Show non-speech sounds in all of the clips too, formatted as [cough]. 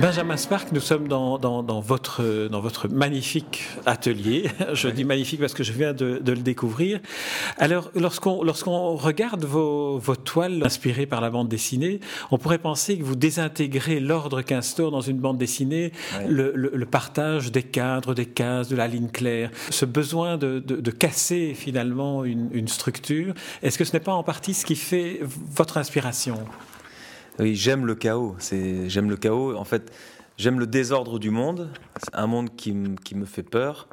Benjamin Spark, nous sommes dans, votre, dans votre magnifique atelier. [laughs] Je dis magnifique parce que je viens de, le découvrir. Alors, lorsqu'on lorsqu'on regarde vos, vos, toiles inspirées par la bande dessinée, on pourrait penser que vous désintégrez l'ordre qu'instaure dans une bande dessinée le, le, partage des cadres, des cases, de la ligne claire, ce besoin de, de, de casser finalement une, une structure. Est-ce que ce n'est pas en partie ce qui fait votre inspiration? Oui, j'aime le chaos. j'aime le chaos. En fait, j'aime le désordre du monde. Un monde qui, me fait peur,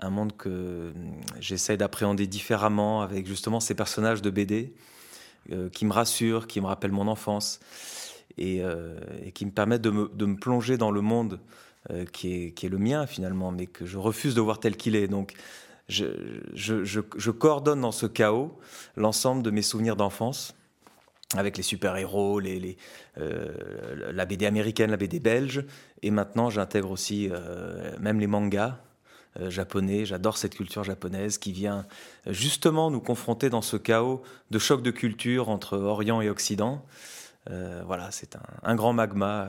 un monde que hum, j'essaie d'appréhender différemment avec justement ces personnages de BD euh, qui me rassurent, qui me rappellent mon enfance et, euh, qui me permettent de me, plonger dans le monde euh, qui, est, le mien finalement, mais que je refuse de voir tel qu'il est. Donc, je coordonne dans ce chaos l'ensemble de mes souvenirs d'enfance avec les super-héros, euh, la BD américaine, la BD belge, et maintenant j'intègre aussi euh, même les mangas euh, japonais. J'adore cette culture japonaise qui vient justement nous confronter dans ce chaos de choc de culture entre Orient et Occident. voilà, c'est un, grand magma.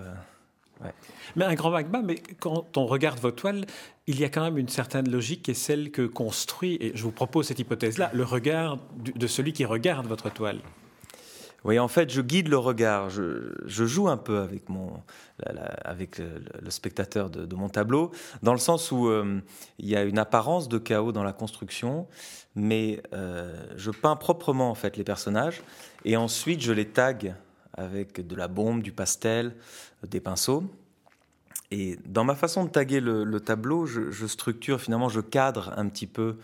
Mais un grand magma, mais quand on regarde vos toiles, il y a quand même une certaine logique qui est celle que construit, et je vous propose cette hypothèse-là, le regard de celui qui regarde votre toile. Oui, en fait, je guide le regard. Je, joue un peu avec, le, spectateur de, mon tableau, dans le sens où euh, il y a une apparence de chaos dans la construction, mais euh, je peins proprement en fait les personnages, et ensuite je les tag avec de la bombe, du pastel, des pinceaux. Et dans ma façon de taguer le, tableau, je, structure finalement, je cadre un petit peu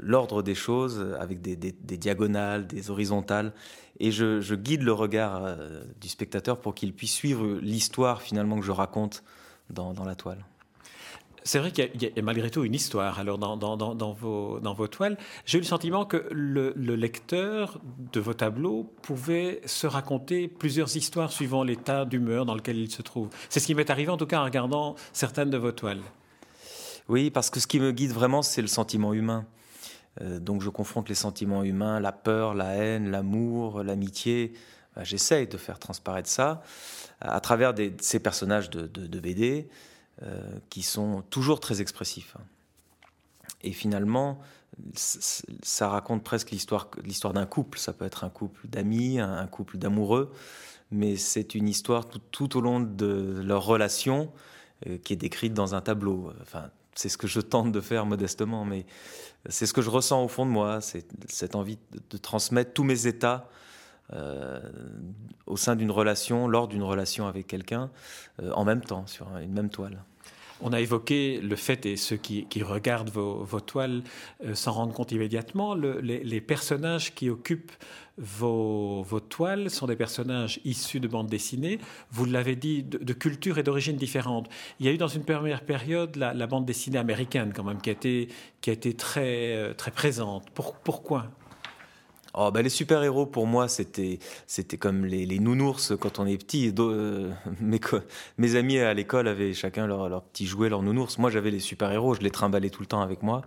l'ordre des choses avec des, diagonales, des horizontales, et je, guide le regard euh, du spectateur pour qu'il puisse suivre l'histoire finalement que je raconte dans, la toile. C'est vrai qu'il y, a malgré tout une histoire alors dans, dans, vos, dans vos toiles. J'ai eu le sentiment que le, le, lecteur de vos tableaux pouvait se raconter plusieurs histoires suivant l'état d'humeur dans lequel il se trouve. C'est ce qui m'est arrivé en tout cas en regardant certaines de vos toiles. Oui, parce que ce qui me guide vraiment, c'est le sentiment humain. Euh, donc je confronte les sentiments humains, la peur, la haine, l'amour, l'amitié. Bah, j'essaye de faire transparaître ça à travers ces personnages de, BD euh, qui sont toujours très expressifs. Et finalement, ça raconte presque l'histoire, d'un couple. Ça peut être un couple d'amis, un, couple d'amoureux, mais c'est une histoire tout, au long de leur relation euh, qui est décrite dans un tableau. Enfin, c'est ce que je tente de faire modestement, mais c'est ce que je ressens au fond de moi, c'est cette envie de, transmettre tous mes états euh, au sein d'une relation, lors d'une relation avec quelqu'un, euh, en même temps, sur une même toile. On a évoqué le fait, et ceux qui, regardent vos, toiles euh, s'en rendent compte immédiatement, les, personnages qui occupent vos, toiles sont des personnages issus de bandes dessinées, vous l'avez dit, de, culture et d'origine différentes. Il y a eu dans une première période la, bande dessinée américaine quand même qui a été, euh, très présente. pourquoi? Oh, bah, les super-héros, pour moi, c'était, c'était comme les, nounours quand on est petit. Euh, [laughs] mes, amis à l'école avaient chacun leur, leur petit jouet, leur nounours. Moi, j'avais les super-héros, je les trimballais tout le temps avec moi.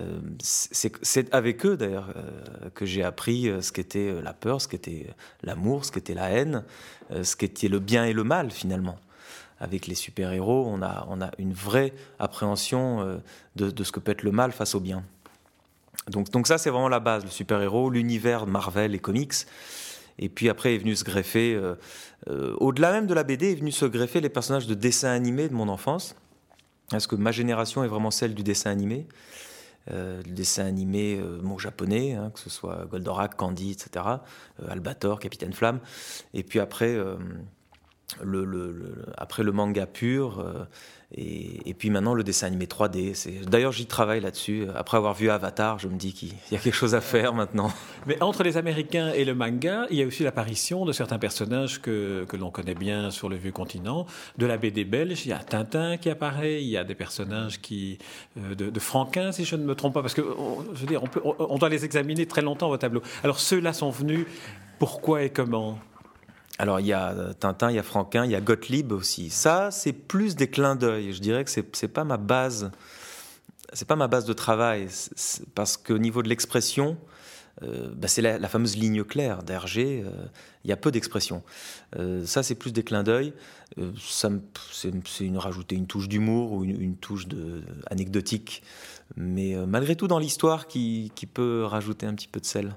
Euh, c'est avec eux, d'ailleurs, euh, que j'ai appris ce qu'était la peur, ce qu'était l'amour, ce qu'était la haine, ce qu'était le bien et le mal, finalement avec les super-héros, on a, on a une vraie appréhension de, de, ce que peut être le mal face au bien. Donc, donc ça, c'est vraiment la base, le super-héros, l'univers Marvel et comics. Et puis après est venu se greffer, euh, euh, au-delà même de la BD, est venu se greffer les personnages de dessins animés de mon enfance. Parce que ma génération est vraiment celle du dessin animé. Euh, le dessin animé mon japonais, hein, que ce soit Goldorak, Candy, etc., Albator, Capitaine Flamme. Et puis après, après le manga pur, et, puis maintenant, le dessin animé 3D. D'ailleurs, j'y travaille là-dessus. Après avoir vu Avatar, je me dis qu'il y a quelque chose à faire maintenant. Mais entre les Américains et le manga, il y a aussi l'apparition de certains personnages que, l'on connaît bien sur le vieux continent. De la BD belge, il y a Tintin qui apparaît, il y a des personnages qui, euh, de, de, Franquin, si je ne me trompe pas, parce que je veux dire, on doit les examiner très longtemps vos tableaux. Alors ceux-là sont venus, pourquoi et comment? Alors il y a Tintin, il y a Franquin, il y a Gottlieb aussi. Ça, c'est plus des clins d'œil. Je dirais que c'est n'est pas ma base. C'est pas ma base de travail parce qu'au niveau de l'expression, euh, bah, c'est la, fameuse ligne claire d'Hergé. Euh, il y a peu d'expression. Euh, ça, c'est plus des clins d'œil. c'est une rajouter une touche d'humour ou une, touche de, anecdotique, mais malgré tout dans l'histoire qui peut rajouter un petit peu de sel.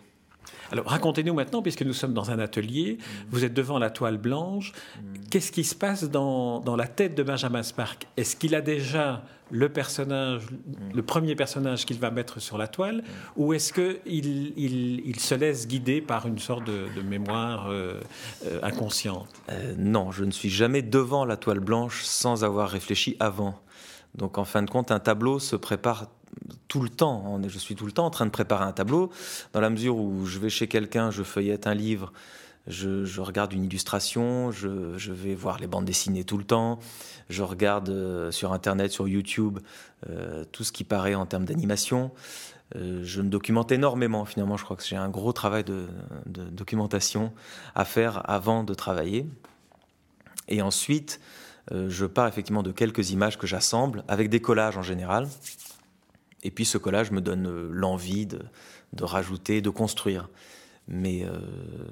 Alors racontez-nous maintenant, puisque nous sommes dans un atelier, vous êtes devant la toile blanche, qu'est-ce qui se passe dans, la tête de Benjamin Spark? Est-ce qu'il a déjà le personnage, le premier personnage qu'il va mettre sur la toile, ou est-ce qu'il il, se laisse guider par une sorte de, mémoire euh, euh, inconsciente? Euh, Non, je ne suis jamais devant la toile blanche sans avoir réfléchi avant. Donc en fin de compte, un tableau se prépare tout le temps. Je suis tout le temps en train de préparer un tableau, dans la mesure où je vais chez quelqu'un, je feuillette un livre, je, regarde une illustration, je, vais voir les bandes dessinées tout le temps, je regarde euh, sur Internet, sur YouTube, euh, tout ce qui paraît en termes d'animation. Euh, je me documente énormément, finalement, je crois que j'ai un gros travail de, documentation à faire avant de travailler. Et ensuite, je pars effectivement de quelques images que j'assemble, avec des collages en général. Et puis ce collage me donne euh, l'envie de, rajouter, de construire. Mais euh,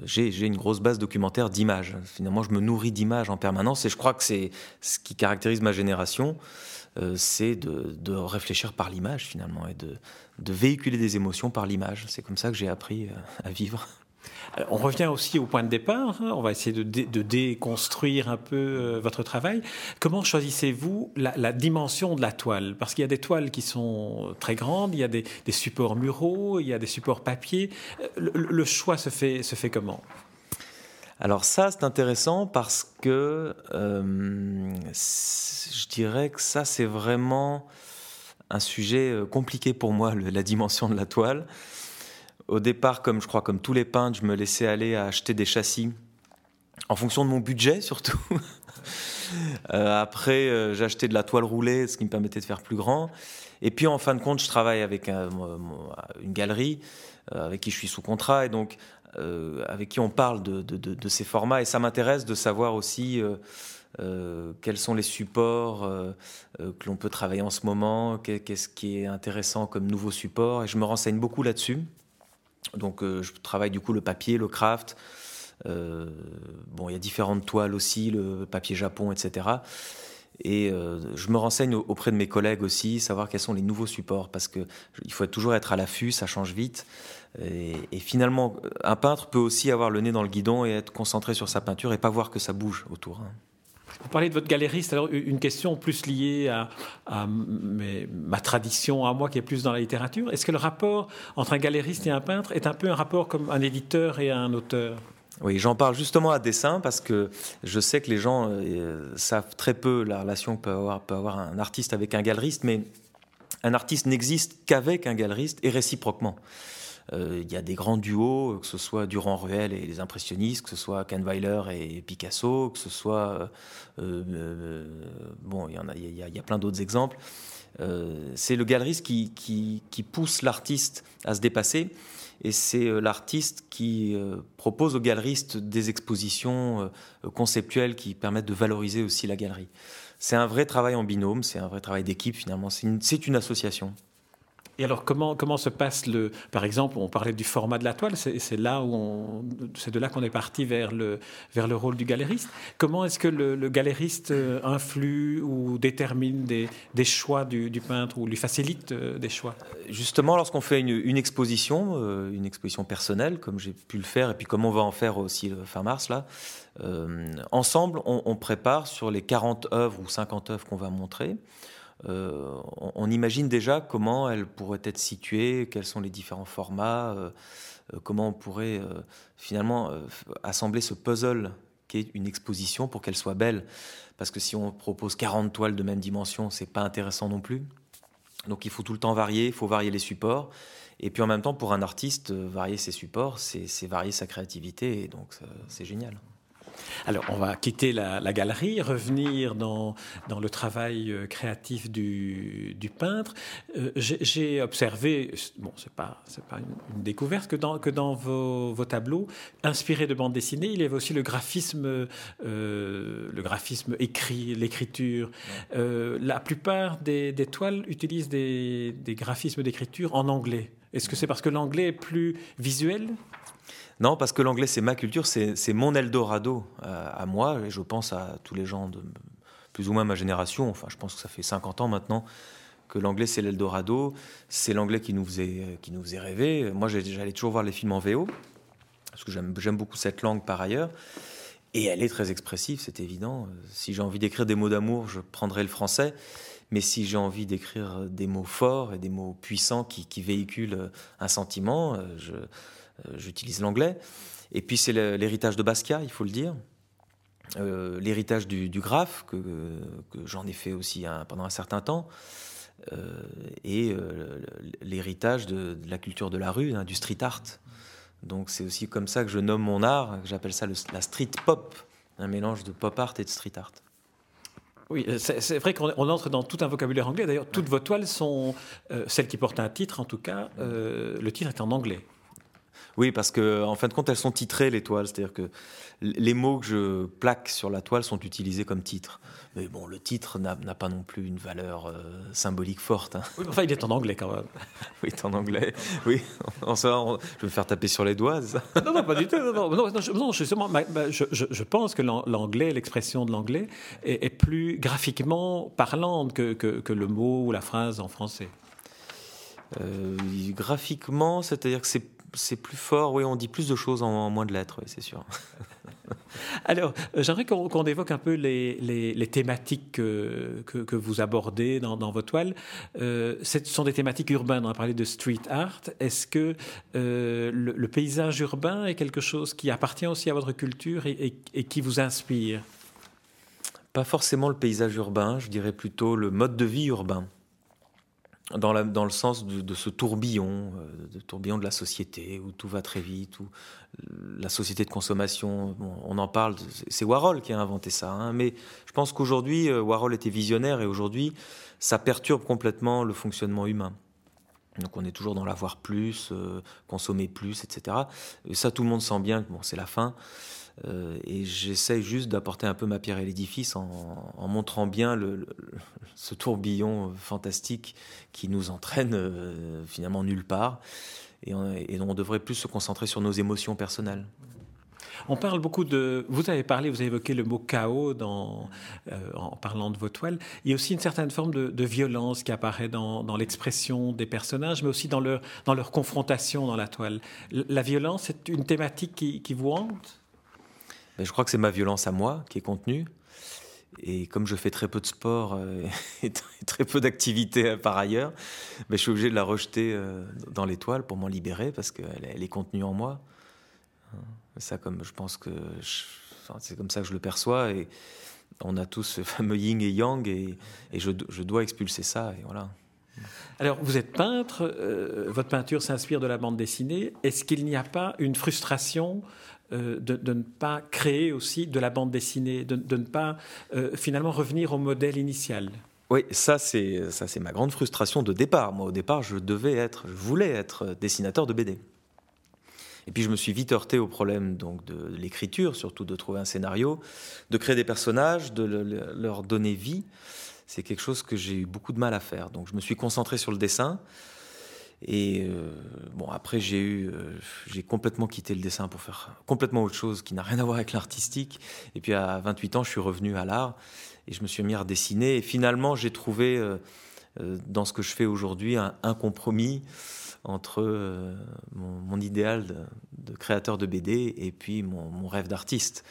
j'ai une grosse base documentaire d'images. Finalement, je me nourris d'images en permanence et je crois que c'est ce qui caractérise ma génération, euh, c'est de, réfléchir par l'image finalement et de, de, véhiculer des émotions par l'image. C'est comme ça que j'ai appris à vivre on revient aussi au point de départ. Hein. On va essayer de, déconstruire un peu euh, votre travail. Comment choisissez-vous la, dimension de la toile? Parce qu'il y a des toiles qui sont très grandes, il y a des, supports muraux, il y a des supports papier. Euh, le, choix se fait, se fait comment? Alors ça, c'est intéressant parce que euh, je dirais que ça, c'est vraiment un sujet compliqué pour moi, la dimension de la toile. Au départ, comme je crois, comme tous les peintres, je me laissais aller à acheter des châssis en fonction de mon budget surtout. [laughs] Euh, après, euh, j'achetais de la toile roulée, ce qui me permettait de faire plus grand. Et puis, en fin de compte, je travaille avec une galerie euh, avec qui je suis sous contrat et donc avec qui on parle de, ces formats. Et ça m'intéresse de savoir aussi quels sont les supports que l'on peut travailler en ce moment, qu'est-ce qui est intéressant comme nouveau support. Et je me renseigne beaucoup là-dessus. Donc euh, je travaille du coup le papier, le craft. Euh, bon, il y a différentes toiles aussi, le papier japon, etc. Et euh, je me renseigne auprès de mes collègues aussi, savoir quels sont les nouveaux supports, parce qu'il faut toujours être à l'affût, ça change vite. Et, finalement, un peintre peut aussi avoir le nez dans le guidon et être concentré sur sa peinture et pas voir que ça bouge autour. Hein. Vous parlez de votre galeriste, alors une question plus liée à, ma tradition, à moi qui est plus dans la littérature. Est-ce que le rapport entre un galériste et un peintre est un peu un rapport comme un éditeur et un auteur? Oui, j'en parle justement à dessin parce que je sais que les gens euh, savent très peu la relation que peut avoir, peut avoir un artiste avec un galeriste, mais un artiste n'existe qu'avec un galeriste et réciproquement. Euh, il y a des grands duos, que ce soit Durand-Ruel et les impressionnistes, que ce soit Kahnweiler et Picasso, que ce soit... Euh, euh, bon, il y, en a, il y a, plein d'autres exemples. c'est le galeriste qui, pousse l'artiste à se dépasser et c'est l'artiste qui propose aux galeristes des expositions conceptuelles qui permettent de valoriser aussi la galerie. C'est un vrai travail en binôme, c'est un vrai travail d'équipe finalement, c'est une, association. Et alors, comment, comment se passe le. Par exemple, on parlait du format de la toile, c'est là où c'est de là qu'on est parti vers le, vers le rôle du galériste. Comment est-ce que le, galériste euh, influe ou détermine des, des choix du, peintre ou lui facilite euh, des choix? Justement, lorsqu'on fait une, une exposition, euh, une exposition personnelle, comme j'ai pu le faire, et puis comme on va en faire aussi fin mars, là, ensemble, on, on, prépare sur les 40 œuvres ou 50 œuvres qu'on va montrer. Euh, on, imagine déjà comment elle pourrait être située, quels sont les différents formats, euh, euh, comment on pourrait finalement assembler ce puzzle fabriquer une exposition pour qu'elle soit belle. Parce que si on propose 40 toiles de même dimension, c'est pas intéressant non plus. Donc il faut tout le temps varier, il faut varier les supports. Et puis en même temps, pour un artiste, varier ses supports, c'est varier sa créativité, et donc c'est génial. Alors, on va quitter la, galerie, revenir dans, dans, le travail euh, créatif du, peintre. Euh, j'ai observé, bon, c'est pas, pas une, découverte, que dans, que dans vos, vos, tableaux, inspirés de bande dessinée, il y avait aussi le graphisme, euh, le graphisme écrit, l'écriture. la plupart des, toiles utilisent des, des graphismes d'écriture en anglais. Est-ce que c'est parce que l'anglais est plus visuel? Non, parce que l'anglais, c'est ma culture, c'est mon Eldorado euh, à moi, et je pense à tous les gens de plus ou moins ma génération, enfin je pense que ça fait 50 ans maintenant, que l'anglais c'est l'Eldorado, c'est l'anglais qui, nous faisait, qui nous faisait rêver. Moi j'allais toujours voir les films en VO, parce que j'aime beaucoup cette langue par ailleurs, et elle est très expressive, c'est évident. Si j'ai envie d'écrire des mots d'amour, je prendrai le français, mais si j'ai envie d'écrire des mots forts et des mots puissants qui, qui véhiculent un sentiment, euh, je euh, j'utilise l'anglais. Et puis c'est l'héritage de Basquiat, il faut le dire. Euh, l'héritage du, graphe, que, j'en ai fait aussi pendant un certain temps, euh, et l'héritage de, la culture de la rue, hein, du street art. Donc c'est aussi comme ça que je nomme mon art, j'appelle ça la street pop, un mélange de pop art et de street art. Oui, c'est vrai qu'on entre dans tout un vocabulaire anglais. D'ailleurs, toutes vos toiles sont, celles qui portent un titre en tout cas, le titre est en anglais. Oui, parce que en fin de compte, elles sont titrées les toiles, c'est-à-dire que les mots que je plaque sur la toile sont utilisés comme titre. Mais bon, le titre n'a pas non plus une valeur euh, symbolique forte. Hein. Oui, enfin, il est en anglais quand même. [laughs] oui, il est en anglais. Oui, [laughs] en je vais me faire taper sur les doigts. Ça non, non, pas du tout. Non, non, non, justement, je, pense que l'anglais, l'expression de l'anglais, est, plus graphiquement parlante que, que, le mot ou la phrase en français. Euh, graphiquement, c'est-à-dire que c'est c'est plus fort, oui, on dit plus de choses en, moins de lettres, oui, c'est sûr. [laughs] Alors, euh, j'aimerais qu'on évoque un peu les, thématiques que, que, vous abordez dans, dans vos toiles. Euh, ce sont des thématiques urbaines, on a parlé de street art. Est-ce que euh, le, paysage urbain est quelque chose qui appartient aussi à votre culture et, et qui vous inspire? Pas forcément le paysage urbain, je dirais plutôt le mode de vie urbain dans, le sens de, ce tourbillon, euh, de tourbillon de la société, où tout va très vite, où la société de consommation, on en parle, c'est Warhol qui a inventé ça, hein, mais je pense qu'aujourd'hui, euh, Warhol était visionnaire et aujourd'hui, ça perturbe complètement le fonctionnement humain. Donc on est toujours dans l'avoir plus, euh, consommer plus, etc. Et ça, tout le monde sent bien que bon, c'est la fin. Euh, et j'essaye juste d'apporter un peu ma pierre à l'édifice en, montrant bien ce tourbillon fantastique qui nous entraîne euh, finalement nulle part. Et on, on devrait plus se concentrer sur nos émotions personnelles. On parle beaucoup de. Vous avez parlé, vous avez évoqué le mot chaos euh, en parlant de vos toiles. Il y a aussi une certaine forme de, violence qui apparaît dans, l'expression des personnages, mais aussi dans leur, confrontation dans la toile. La violence, c'est une thématique qui vous hante? Je crois que c'est ma violence à moi qui est contenue. Et comme je fais très peu de sport euh, [laughs] et très peu d'activités euh, par ailleurs, je suis obligé de la rejeter euh, dans l'étoile pour m'en libérer parce qu'elle elle est contenue en moi. Ça, comme je pense que c'est comme ça que je le perçois. Et on a tous ce fameux yin et yang et, je, dois expulser ça. Et voilà. Alors, vous êtes peintre, votre peinture s'inspire de la bande dessinée. Est-ce qu'il n'y a pas une frustration euh, de, ne pas créer aussi de la bande dessinée, de, ne pas euh, finalement revenir au modèle initial? Oui, ça c'est ça c'est ma grande frustration de départ. Moi au départ, je devais être, je voulais être dessinateur de BD. Et puis je me suis vite heurté au problème donc de l'écriture, surtout de trouver un scénario, de créer des personnages, de leur donner vie. C'est quelque chose que j'ai eu beaucoup de mal à faire. Donc je me suis concentré sur le dessin. Et euh, bon, après, j'ai eu, euh, j'ai complètement quitté le dessin pour faire complètement autre chose qui n'a rien à voir avec l'artistique. Et puis à 28 ans, je suis revenu à l'art et je me suis mis à dessiner. Et finalement, j'ai trouvé euh, dans ce que je fais aujourd'hui un, compromis entre mon, idéal de, créateur de BD et puis mon, rêve d'artiste.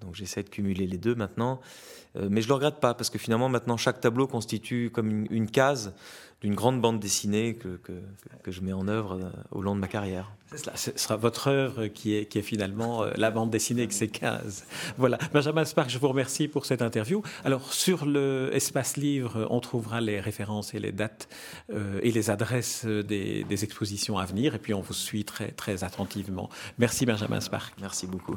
Donc j'essaie de cumuler les deux maintenant. Euh, mais je ne le regrette pas, parce que finalement, maintenant, chaque tableau constitue comme une, case d'une grande bande dessinée que, que, je mets en œuvre euh, au long de ma carrière. Cela, ce sera votre œuvre qui est, qui est finalement euh, la bande dessinée avec ses cases. Voilà. Benjamin Spark, je vous remercie pour cette interview. Alors, sur le espace livre, on trouvera les références et les dates et les adresses des, des, expositions à venir. Et puis, on vous suit très, très attentivement. Merci, Benjamin Spark. Merci beaucoup.